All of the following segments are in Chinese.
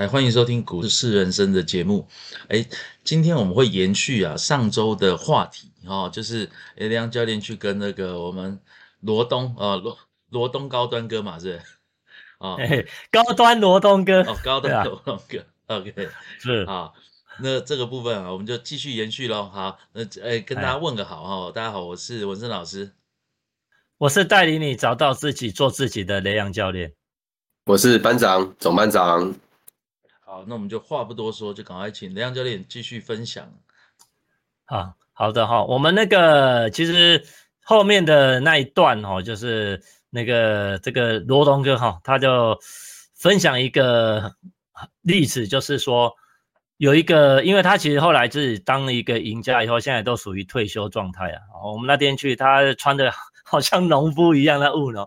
哎，欢迎收听《股市人生》的节目。哎，今天我们会延续啊上周的话题哦，就是哎梁教练去跟那个我们罗东啊罗罗东高端哥嘛是啊，高端罗东哥哦，高端罗东哥，OK 是啊，那这个部分啊，我们就继续延续喽。好，那哎跟大家问个好哈，大家好，我是文生老师，我是带领你找到自己做自己的雷阳教练，我是班长总班长。那我们就话不多说，就赶快请梁教练继续分享。好好的哈，我们那个其实后面的那一段哈，就是那个这个罗东哥哈，他就分享一个例子，就是说有一个，因为他其实后来自己当了一个赢家以后，现在都属于退休状态啊。我们那天去，他穿的 好像农夫一样的务农，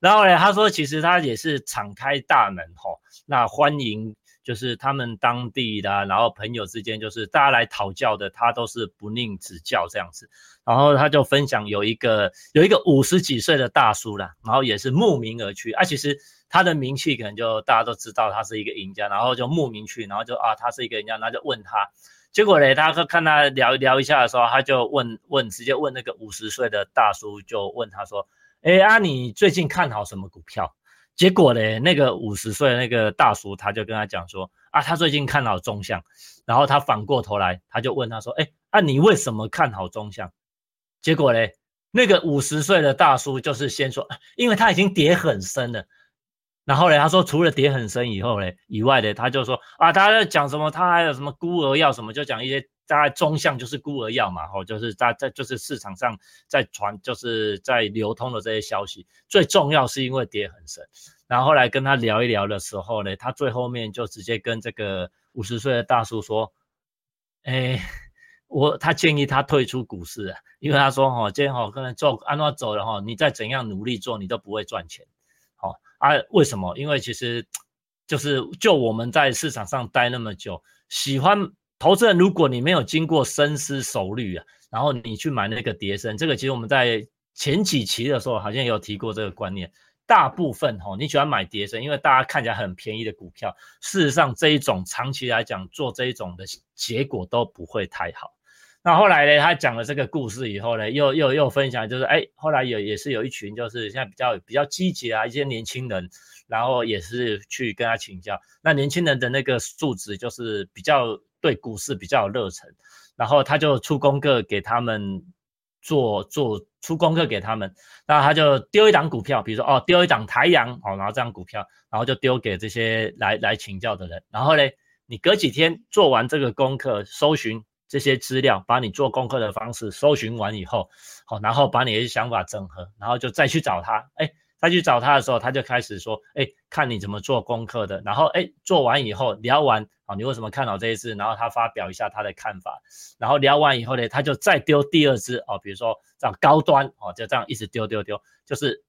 然后呢，他说其实他也是敞开大门哈，那欢迎。就是他们当地的，然后朋友之间，就是大家来讨教的，他都是不吝指教这样子。然后他就分享有一个有一个五十几岁的大叔啦，然后也是慕名而去啊。其实他的名气可能就大家都知道他是一个赢家，然后就慕名去，然后就啊他是一个赢家，然后就问他。结果呢，他看他聊聊一下的时候，他就问问直接问那个五十岁的大叔，就问他说：“哎啊，你最近看好什么股票？”结果嘞，那个五十岁那个大叔他就跟他讲说啊，他最近看好中项，然后他反过头来，他就问他说，哎，啊你为什么看好中项？结果嘞，那个五十岁的大叔就是先说，因为他已经跌很深了。然后呢，他说除了跌很深以后呢以外的，他就说啊，大家在讲什么？他还有什么孤儿药什么？就讲一些。大概中项就是孤儿药嘛，吼，就是在在就是市场上在传，就是在流通的这些消息。最重要是因为跌很深，然后后来跟他聊一聊的时候呢，他最后面就直接跟这个五十岁的大叔说：“哎，我他建议他退出股市，因为他说哈，今天哈可能做安诺走了哈，你再怎样努力做，你都不会赚钱。啊，为什么？因为其实就是就我们在市场上待那么久，喜欢。”投资人，如果你没有经过深思熟虑啊，然后你去买那个碟升，这个其实我们在前几期的时候好像有提过这个观念。大部分哈，你喜欢买碟升，因为大家看起来很便宜的股票，事实上这一种长期来讲做这一种的结果都不会太好。那后来呢，他讲了这个故事以后呢，又又又分享，就是哎，后来有也是有一群就是现在比较比较积极啊一些年轻人，然后也是去跟他请教。那年轻人的那个素质就是比较。对股市比较有热忱，然后他就出功课给他们做做出功课给他们，那他就丢一档股票，比如说哦丢一档台阳哦，然后这样股票，然后就丢给这些来来请教的人，然后呢，你隔几天做完这个功课，搜寻这些资料，把你做功课的方式搜寻完以后，好，然后把你的想法整合，然后就再去找他，哎。再去找他的时候，他就开始说：“哎，看你怎么做功课的。”然后，哎，做完以后聊完，啊，你为什么看好这一支？然后他发表一下他的看法。然后聊完以后呢，他就再丢第二支，哦，比如说这样高端，哦，就这样一直丢丢丢，就是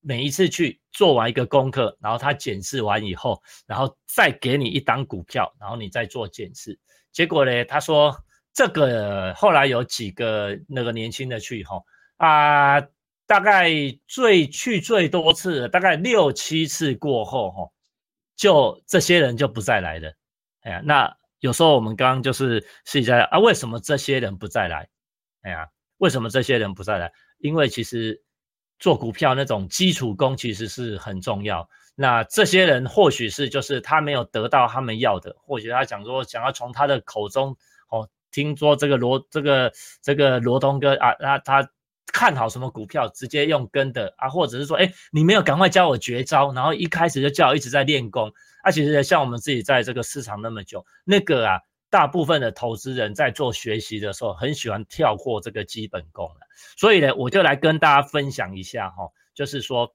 每一次去做完一个功课，然后他检视完以后，然后再给你一档股票，然后你再做检视。结果呢，他说这个后来有几个那个年轻的去，哈啊。大概最去最多次，大概六七次过后，哈，就这些人就不再来了。哎呀，那有时候我们刚刚就是试一下啊，为什么这些人不再来？哎呀，为什么这些人不再来？因为其实做股票那种基础功其实是很重要。那这些人或许是就是他没有得到他们要的，或许他想说想要从他的口中哦，听说这个罗这个这个罗东哥啊，那他。看好什么股票，直接用跟的啊，或者是说，哎，你没有赶快教我绝招，然后一开始就叫我一直在练功。啊，其实像我们自己在这个市场那么久，那个啊，大部分的投资人在做学习的时候，很喜欢跳过这个基本功了。所以呢，我就来跟大家分享一下哈，就是说，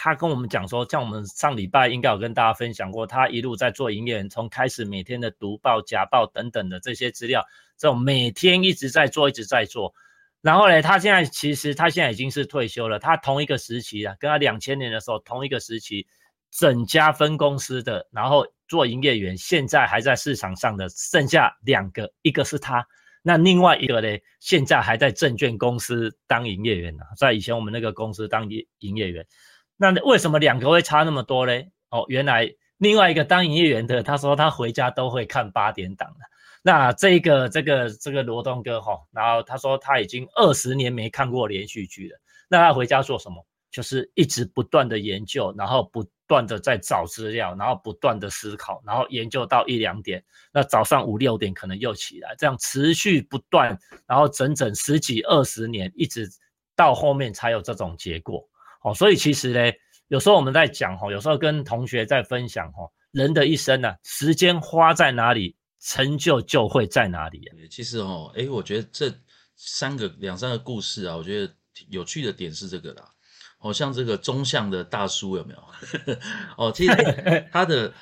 他跟我们讲说，像我们上礼拜应该有跟大家分享过，他一路在做营业员，从开始每天的读报、假报等等的这些资料，这种每天一直在做，一直在做。然后呢，他现在其实他现在已经是退休了。他同一个时期啊，跟他两千年的时候同一个时期，整家分公司的，然后做营业员，现在还在市场上的剩下两个，一个是他，那另外一个呢，现在还在证券公司当营业员呢，在以前我们那个公司当营营业员。那为什么两个会差那么多呢？哦，原来另外一个当营业员的，他说他回家都会看八点档的。那这个这个这个罗东哥哈，然后他说他已经二十年没看过连续剧了。那他回家做什么？就是一直不断的研究，然后不断的在找资料，然后不断的思考，然后研究到一两点，那早上五六点可能又起来，这样持续不断，然后整整十几二十年，一直到后面才有这种结果。哦，所以其实呢，有时候我们在讲哈，有时候跟同学在分享哈，人的一生呢，时间花在哪里，成就就会在哪里。其实哦，哎，我觉得这三个两三个故事啊，我觉得有趣的点是这个啦。哦，像这个中向的大叔有没有？哦，其实 他的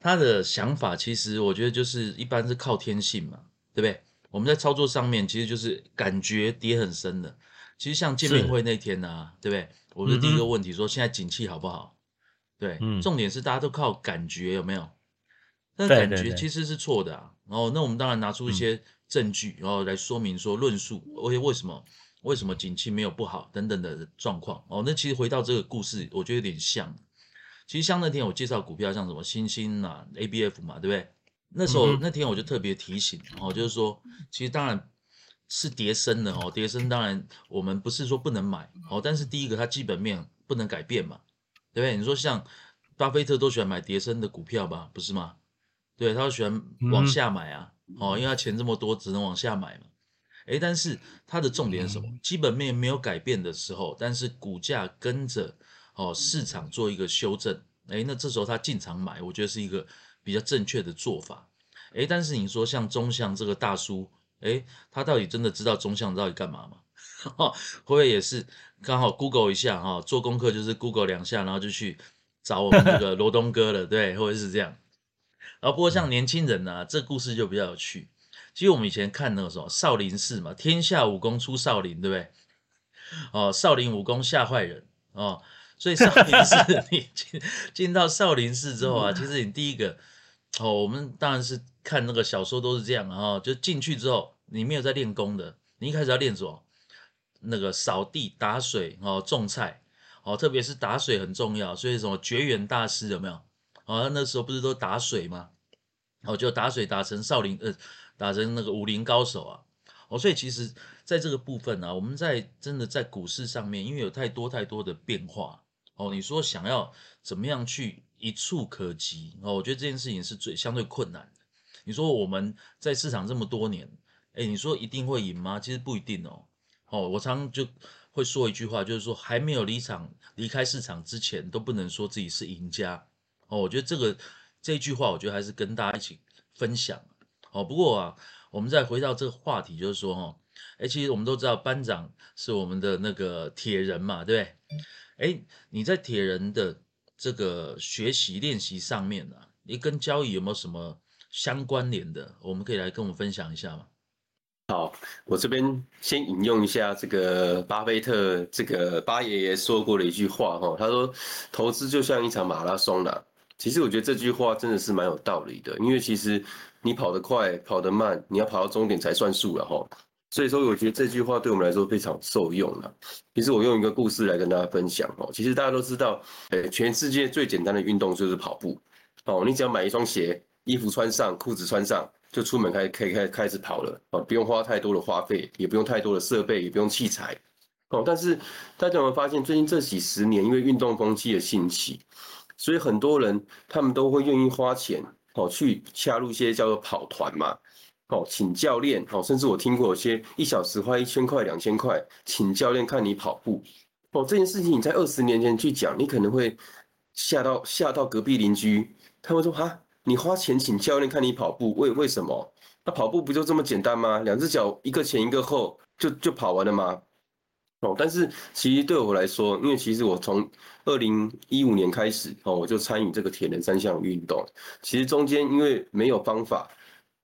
他的想法，其实我觉得就是一般是靠天性嘛，对不对？我们在操作上面，其实就是感觉跌很深的。其实像见面会那天呢，对不对？我的第一个问题说，现在景气好不好？对，重点是大家都靠感觉有没有？但感觉其实是错的啊。然后，那我们当然拿出一些证据，然后来说明说论述，为为什么？为什么景气没有不好等等的状况哦？那其实回到这个故事，我觉得有点像。其实像那天我介绍股票，像什么星星啊、ABF 嘛，对不对？那时候那天我就特别提醒哦，就是说，其实当然是跌升的哦，跌升当然我们不是说不能买哦，但是第一个它基本面不能改变嘛，对不对？你说像巴菲特都喜欢买跌升的股票吧，不是吗？对，他喜欢往下买啊，哦，因为他钱这么多，只能往下买嘛。诶，但是它的重点是什么？基本面没有改变的时候，但是股价跟着哦市场做一个修正，诶，那这时候他进场买，我觉得是一个比较正确的做法。诶，但是你说像中向这个大叔，哎，他到底真的知道中向到底干嘛吗？会不会也是刚好 Google 一下哈，做功课就是 Google 两下，然后就去找我们那个罗东哥了，对，或者是这样。然后不过像年轻人呢，这故事就比较有趣。其实我们以前看那个什么少林寺嘛，天下武功出少林，对不对？哦，少林武功吓坏人哦，所以少林寺 你进进到少林寺之后啊，其实你第一个哦，我们当然是看那个小说都是这样啊，就进去之后你没有在练功的，你一开始要练什么？那个扫地、打水哦，种菜哦，特别是打水很重要，所以什么绝缘大师有没有？哦，那时候不是都打水吗？哦，就打水打成少林呃。打成那个武林高手啊，哦，所以其实在这个部分呢，我们在真的在股市上面，因为有太多太多的变化哦，你说想要怎么样去一触可及哦，我觉得这件事情是最相对困难的。你说我们在市场这么多年，哎，你说一定会赢吗？其实不一定哦。哦，我常常就会说一句话，就是说还没有离场离开市场之前，都不能说自己是赢家哦。我觉得这个这句话，我觉得还是跟大家一起分享。哦，不过啊，我们再回到这个话题，就是说哈，哎，其实我们都知道班长是我们的那个铁人嘛，对不对？哎，你在铁人的这个学习练习上面呢，你跟交易有没有什么相关联的？我们可以来跟我们分享一下吗？好，我这边先引用一下这个巴菲特这个巴爷爷说过的一句话哈，他说投资就像一场马拉松啦。其实我觉得这句话真的是蛮有道理的，因为其实。你跑得快，跑得慢，你要跑到终点才算数了哈。所以说，我觉得这句话对我们来说非常受用了。其实我用一个故事来跟大家分享哦。其实大家都知道，诶，全世界最简单的运动就是跑步哦。你只要买一双鞋，衣服穿上，裤子穿上，就出门开可以开开始跑了哦。不用花太多的花费，也不用太多的设备，也不用器材哦。但是大家有没有发现，最近这几十年，因为运动风气的兴起，所以很多人他们都会愿意花钱。哦，去加入一些叫做跑团嘛，哦，请教练，哦，甚至我听过有些一小时花一千块、两千块，请教练看你跑步，哦，这件事情你在二十年前去讲，你可能会吓到吓到隔壁邻居，他们说哈，你花钱请教练看你跑步，为为什么？那跑步不就这么简单吗？两只脚一个前一个后，就就跑完了吗？哦，但是其实对我来说，因为其实我从二零一五年开始哦，我就参与这个铁人三项运动。其实中间因为没有方法，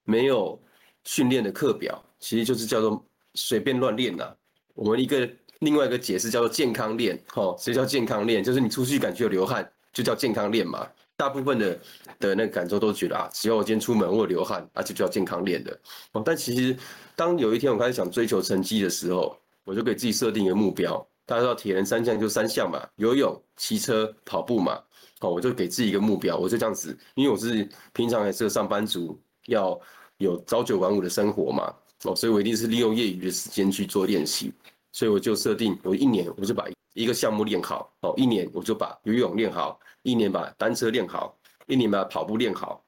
没有训练的课表，其实就是叫做随便乱练呐。我们一个另外一个解释叫做健康练，哦，谁叫健康练？就是你出去感觉有流汗，就叫健康练嘛。大部分的的那个感受都觉得啊，只要我今天出门我流汗，而且就叫健康练的。哦，但其实当有一天我开始想追求成绩的时候，我就给自己设定一个目标，大家知道铁人三项就三项嘛，游泳、骑车、跑步嘛。哦，我就给自己一个目标，我就这样子，因为我是平常还是个上班族，要有朝九晚五的生活嘛。哦，所以我一定是利用业余的时间去做练习。所以我就设定，我一年我就把一个项目练好。哦，一年我就把游泳练好，一年把单车练好，一年把跑步练好。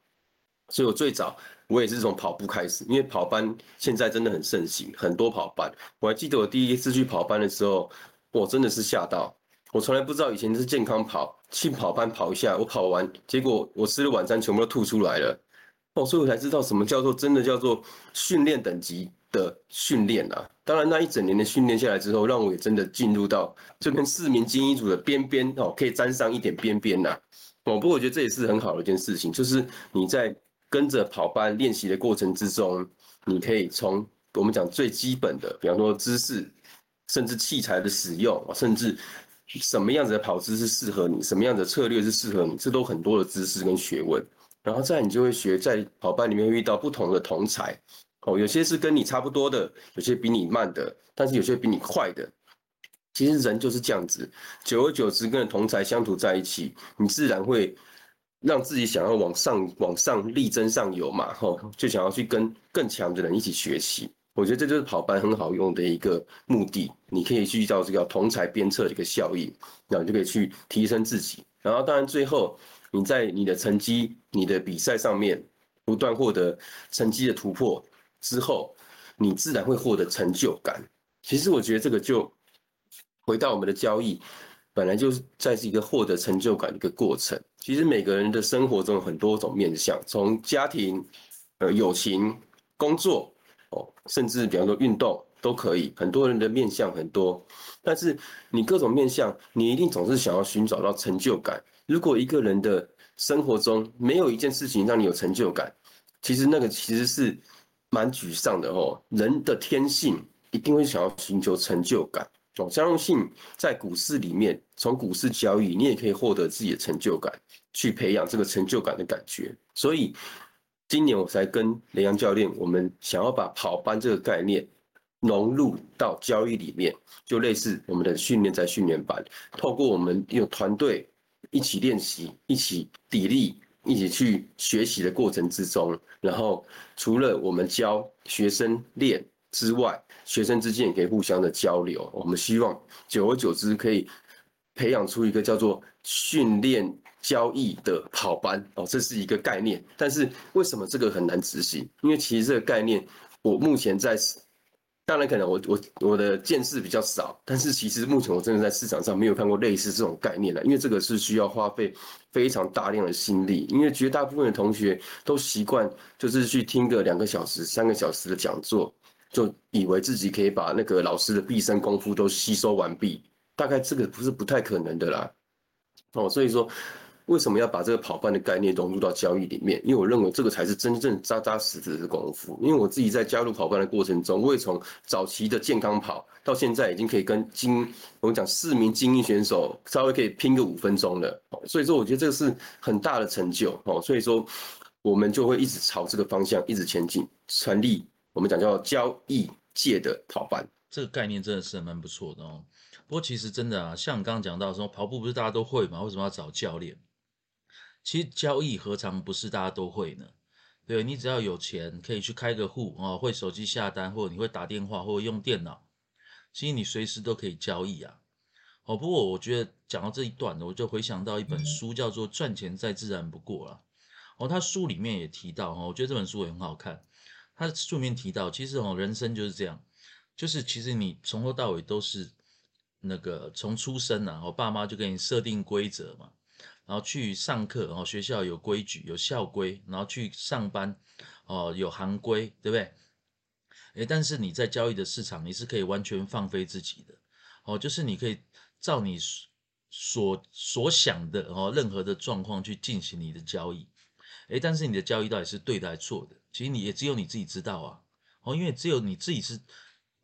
所以我最早我也是从跑步开始，因为跑班现在真的很盛行，很多跑班。我还记得我第一次去跑班的时候，我真的是吓到。我从来不知道以前是健康跑，去跑班跑一下，我跑完，结果我吃的晚餐全部都吐出来了。哦，所以我才知道什么叫做真的叫做训练等级的训练啊。当然，那一整年的训练下来之后，让我也真的进入到这跟四名精英组的边边哦，可以沾上一点边边呐。哦，不过我觉得这也是很好的一件事情，就是你在。跟着跑班练习的过程之中，你可以从我们讲最基本的，比方说姿势，甚至器材的使用，甚至什么样子的跑姿是适合你，什么样的策略是适合你，这都很多的知识跟学问。然后再你就会学，在跑班里面遇到不同的同才，哦，有些是跟你差不多的，有些比你慢的，但是有些比你快的。其实人就是这样子，久而久之跟同才相处在一起，你自然会。让自己想要往上、往上力争上游嘛，吼，就想要去跟更强的人一起学习。我觉得这就是跑班很好用的一个目的。你可以去到这个同才鞭策的一个效应，然后就可以去提升自己。然后当然最后你在你的成绩、你的比赛上面不断获得成绩的突破之后，你自然会获得成就感。其实我觉得这个就回到我们的交易。本来就是在是一个获得成就感的一个过程。其实每个人的生活中有很多种面向，从家庭、呃友情、工作，哦，甚至比方说运动都可以。很多人的面向很多，但是你各种面向，你一定总是想要寻找到成就感。如果一个人的生活中没有一件事情让你有成就感，其实那个其实是蛮沮丧的哦。人的天性一定会想要寻求成就感。哦，相信在股市里面，从股市交易，你也可以获得自己的成就感，去培养这个成就感的感觉。所以今年我才跟雷阳教练，我们想要把跑班这个概念融入到交易里面，就类似我们的训练在训练班，透过我们用团队一起练习、一起砥砺、一起去学习的过程之中，然后除了我们教学生练。之外，学生之间也可以互相的交流。我们希望久而久之可以培养出一个叫做训练交易的跑班哦，这是一个概念。但是为什么这个很难执行？因为其实这个概念，我目前在，当然可能我我我的见识比较少，但是其实目前我真的在市场上没有看过类似这种概念的。因为这个是需要花费非常大量的心力，因为绝大部分的同学都习惯就是去听个两个小时、三个小时的讲座。就以为自己可以把那个老师的毕生功夫都吸收完毕，大概这个不是不太可能的啦。哦，所以说为什么要把这个跑班的概念融入到交易里面？因为我认为这个才是真正扎扎实实的功夫。因为我自己在加入跑班的过程中，我也从早期的健康跑到现在已经可以跟精我们讲四名精英选手稍微可以拼个五分钟了。所以说我觉得这个是很大的成就。哦，所以说我们就会一直朝这个方向一直前进，成立。我们讲叫交易界的跑班，这个概念真的是蛮不错的哦。不过其实真的啊，像你刚刚讲到说跑步不是大家都会吗？为什么要找教练？其实交易何尝不是大家都会呢？对你只要有钱，可以去开个户啊，会手机下单，或者你会打电话，或者用电脑，其实你随时都可以交易啊。哦，不过我觉得讲到这一段呢，我就回想到一本书，叫做《赚钱再自然不过》了。哦，他书里面也提到哦，我觉得这本书也很好看。他书里面提到，其实哦，人生就是这样，就是其实你从头到尾都是那个从出生啊，我爸妈就给你设定规则嘛，然后去上课，然后学校有规矩有校规，然后去上班，哦有行规，对不对？诶，但是你在交易的市场，你是可以完全放飞自己的，哦，就是你可以照你所所想的哦，任何的状况去进行你的交易，诶，但是你的交易到底是对的还是错的？其实你也只有你自己知道啊，哦，因为只有你自己是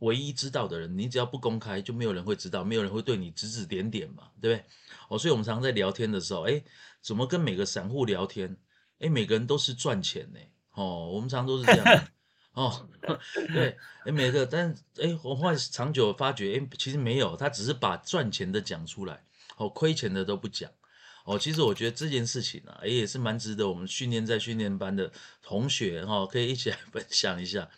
唯一知道的人，你只要不公开，就没有人会知道，没有人会对你指指点点嘛，对不对？哦，所以我们常在聊天的时候，哎，怎么跟每个散户聊天？哎，每个人都是赚钱呢，哦，我们常都是这样，哦，对，哎，每个，但哎，我后来长久发觉，哎，其实没有，他只是把赚钱的讲出来，哦，亏钱的都不讲。哦，其实我觉得这件事情啊，也是蛮值得我们训练在训练班的同学哈，可以一起来分享一下。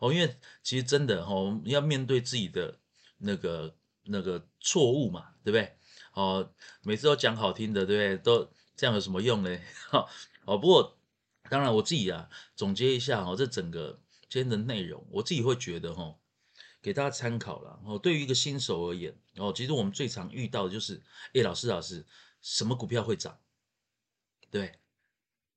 哦，因为其实真的哈，我们要面对自己的那个那个错误嘛，对不对？哦，每次都讲好听的，对不对？都这样有什么用呢？哈，哦，不过当然我自己啊，总结一下哦，这整个今天的内容，我自己会觉得哈，给大家参考了。哦，对于一个新手而言，哦，其实我们最常遇到的就是，哎，老师老师。什么股票会涨？对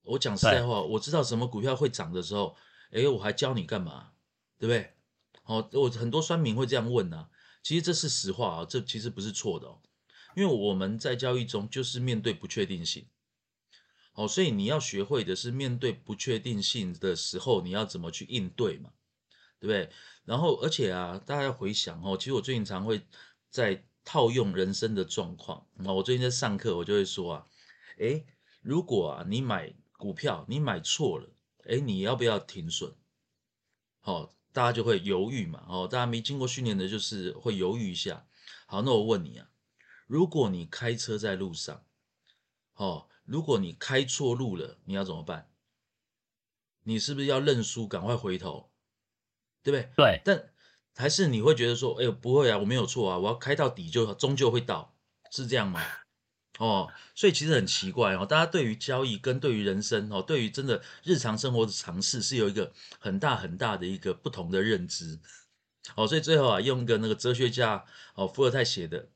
我讲实在话，我知道什么股票会涨的时候，哎，我还教你干嘛？对不对？哦，我很多酸民会这样问啊。其实这是实话啊，这其实不是错的哦。因为我们在交易中就是面对不确定性，哦，所以你要学会的是面对不确定性的时候，你要怎么去应对嘛？对不对？然后，而且啊，大家回想哦，其实我最近常会在。套用人生的状况啊，我最近在上课，我就会说啊，诶，如果啊你买股票你买错了，诶，你要不要停损？好，大家就会犹豫嘛，哦，大家没经过训练的，就是会犹豫一下。好，那我问你啊，如果你开车在路上，哦，如果你开错路了，你要怎么办？你是不是要认输，赶快回头，对不对？对，但。还是你会觉得说，哎呦，不会啊，我没有错啊，我要开到底就终究会到，是这样吗？哦，所以其实很奇怪哦，大家对于交易跟对于人生哦，对于真的日常生活的尝试是有一个很大很大的一个不同的认知。哦，所以最后啊，用一个那个哲学家哦，伏尔泰写的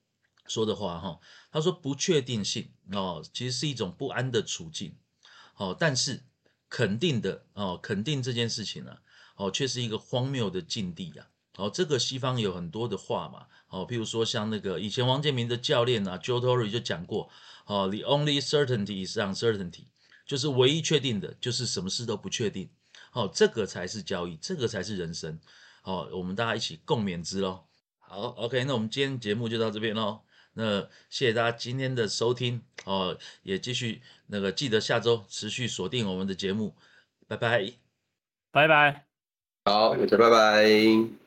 说的话哈，他说不确定性哦，其实是一种不安的处境。哦，但是肯定的哦，肯定这件事情呢，哦，却是一个荒谬的境地呀。哦，这个西方有很多的话嘛，哦，譬如说像那个以前王建民的教练啊，Joe Torre 就讲过，哦，The only certainty is uncertainty，就是唯一确定的就是什么事都不确定，哦，这个才是交易，这个才是人生，哦，我们大家一起共勉之喽。好，OK，那我们今天节目就到这边喽，那谢谢大家今天的收听，哦，也继续那个记得下周持续锁定我们的节目，拜拜，拜拜，好，大家拜拜。